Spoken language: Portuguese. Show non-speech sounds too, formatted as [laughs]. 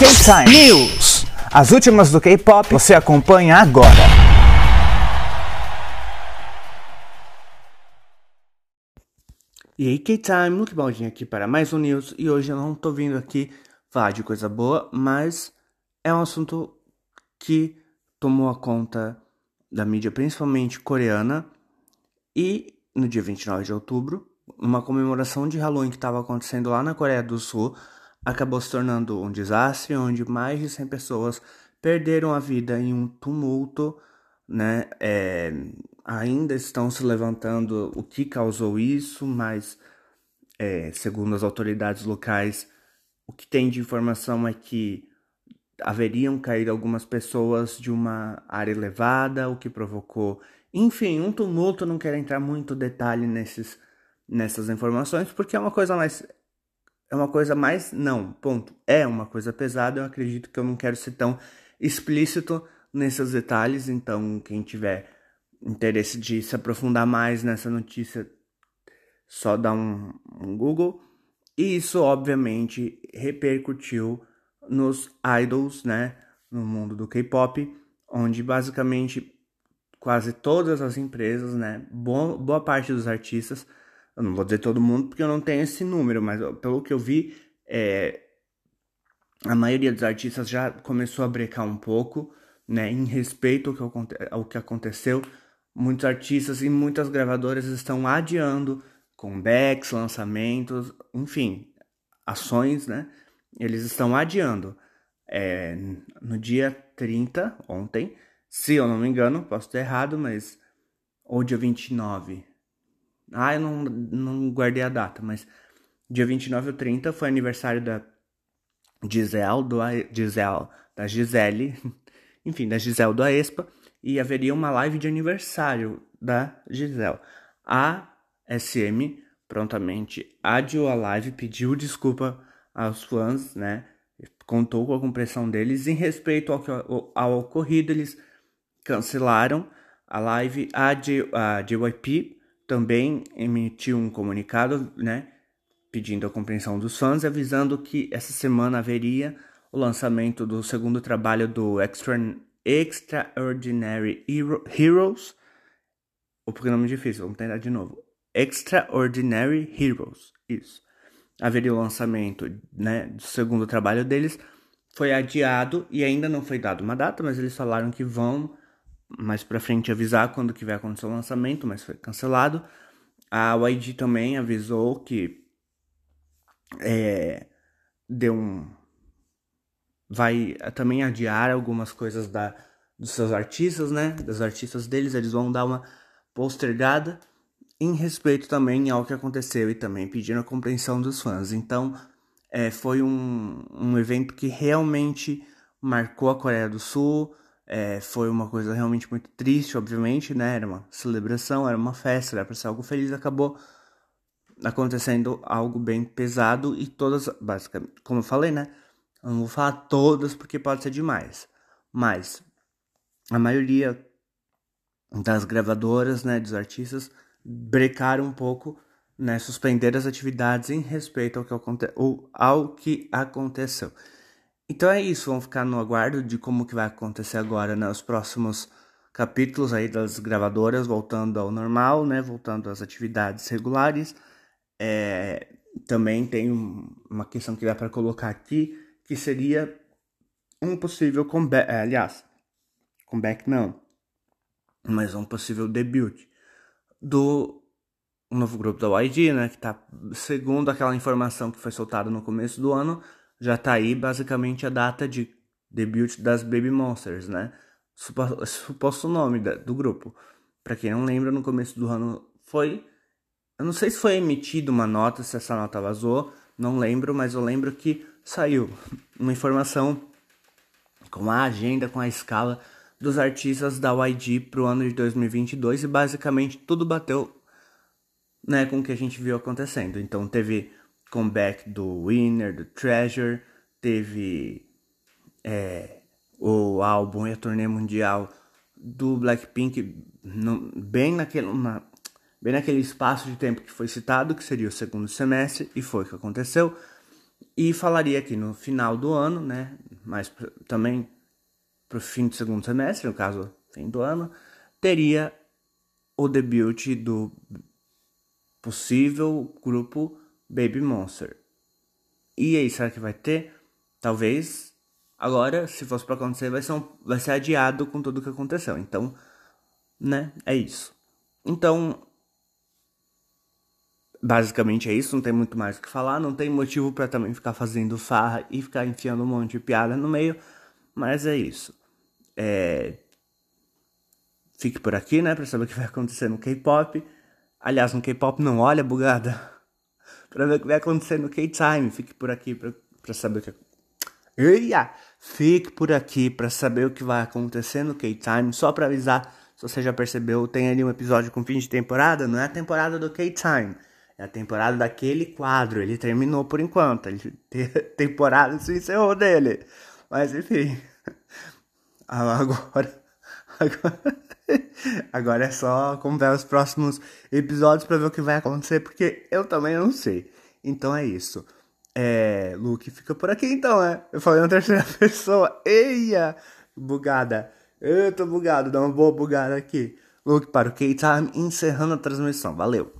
K-Time News. As últimas do K-pop você acompanha agora. E aí, K-Time, Luke Baldinho aqui para mais um News. E hoje eu não tô vindo aqui falar de coisa boa, mas é um assunto que tomou a conta da mídia, principalmente coreana. E no dia 29 de outubro, uma comemoração de Halloween que estava acontecendo lá na Coreia do Sul acabou se tornando um desastre, onde mais de 100 pessoas perderam a vida em um tumulto, né? É, ainda estão se levantando o que causou isso, mas é, segundo as autoridades locais, o que tem de informação é que haveriam caído algumas pessoas de uma área elevada, o que provocou, enfim, um tumulto. Não quero entrar muito detalhe nesses, nessas informações, porque é uma coisa mais é uma coisa mais. Não, ponto. É uma coisa pesada. Eu acredito que eu não quero ser tão explícito nesses detalhes. Então, quem tiver interesse de se aprofundar mais nessa notícia, só dá um, um Google. E isso, obviamente, repercutiu nos idols, né? No mundo do K-pop, onde basicamente quase todas as empresas, né? Boa, boa parte dos artistas eu não vou dizer todo mundo porque eu não tenho esse número, mas pelo que eu vi, é, a maioria dos artistas já começou a brecar um pouco, né, em respeito ao que, ao que aconteceu. Muitos artistas e muitas gravadoras estão adiando comebacks, lançamentos, enfim, ações, né? Eles estão adiando. É, no dia 30, ontem, se eu não me engano, posso estar errado, mas. Ou dia 29, ah, eu não, não guardei a data, mas dia 29 ou 30 foi aniversário da Gisele, do, Gisele, da Gisele, [laughs] enfim, da Gisele do Aespa, e haveria uma live de aniversário da Gisele. A SM prontamente adiou a live, pediu desculpa aos fãs, né? Contou com a compressão deles em respeito ao, ao, ao ocorrido, eles cancelaram a live. A, J, a JYP também emitiu um comunicado, né, pedindo a compreensão dos fãs, avisando que essa semana haveria o lançamento do segundo trabalho do Extra, Extraordinary Hero, Heroes. O nome difícil, vamos tentar de novo. Extraordinary Heroes, isso. Haveria o lançamento né, do segundo trabalho deles, foi adiado e ainda não foi dado uma data, mas eles falaram que vão mais pra frente avisar quando que vai acontecer o lançamento, mas foi cancelado. A YG também avisou que é, deu um. Vai também adiar algumas coisas da, dos seus artistas, né? Das artistas deles, eles vão dar uma postergada em respeito também ao que aconteceu e também pedindo a compreensão dos fãs. Então, é, foi um, um evento que realmente marcou a Coreia do Sul é, foi uma coisa realmente muito triste, obviamente, né? Era uma celebração, era uma festa, era para ser algo feliz, acabou acontecendo algo bem pesado e todas, basicamente, como eu falei, né? Eu não vou falar todas porque pode ser demais, mas a maioria das gravadoras, né, dos artistas, brecaram um pouco, né, suspender as atividades em respeito ao que, ao que aconteceu. Então é isso, vamos ficar no aguardo de como que vai acontecer agora nos né, próximos capítulos aí das gravadoras, voltando ao normal, né, voltando às atividades regulares. É, também tem uma questão que dá para colocar aqui, que seria um possível comeback, é, aliás, comeback não, mas um possível debut do novo grupo da YG, né, que tá segundo aquela informação que foi soltada no começo do ano, já tá aí basicamente a data de debut das Baby Monsters, né? Suposto nome do grupo. Para quem não lembra, no começo do ano foi. Eu não sei se foi emitida uma nota, se essa nota vazou, não lembro, mas eu lembro que saiu uma informação com a agenda, com a escala dos artistas da YG pro ano de 2022 e basicamente tudo bateu né, com o que a gente viu acontecendo. Então teve comeback do Winner, do Treasure, teve é, o álbum e a turnê mundial do Blackpink no, bem, naquele, bem naquele espaço de tempo que foi citado, que seria o segundo semestre, e foi o que aconteceu. E falaria aqui no final do ano, né, mais também pro fim do segundo semestre, no caso, fim do ano, teria o debut do possível grupo Baby Monster. E aí, será que vai ter? Talvez. Agora, se fosse para acontecer, vai ser, um, vai ser adiado com tudo o que aconteceu. Então, né? É isso. Então, basicamente é isso. Não tem muito mais o que falar. Não tem motivo para também ficar fazendo farra e ficar enfiando um monte de piada no meio. Mas é isso. É... Fique por aqui, né? Pra saber o que vai acontecer no K-pop. Aliás, no K-pop não olha, bugada. Pra ver o que vai acontecer no K-Time. Fique por aqui pra saber o que. Eia! Fique por aqui pra saber o que vai acontecer no K-Time. Só pra avisar, se você já percebeu, tem ali um episódio com fim de temporada. Não é a temporada do K-Time. É a temporada daquele quadro. Ele terminou por enquanto. Ele, [laughs] temporada se encerrou dele. Mas enfim. [laughs] Agora. [laughs] Agora. [laughs] Agora é só acompanhar os próximos episódios para ver o que vai acontecer, porque eu também não sei. Então é isso. É, Luke fica por aqui então, é. Eu falei na terceira [laughs] pessoa. Eia! Bugada. Eu tô bugado, dá uma boa bugada aqui. Luke para o K-Time, encerrando a transmissão. Valeu!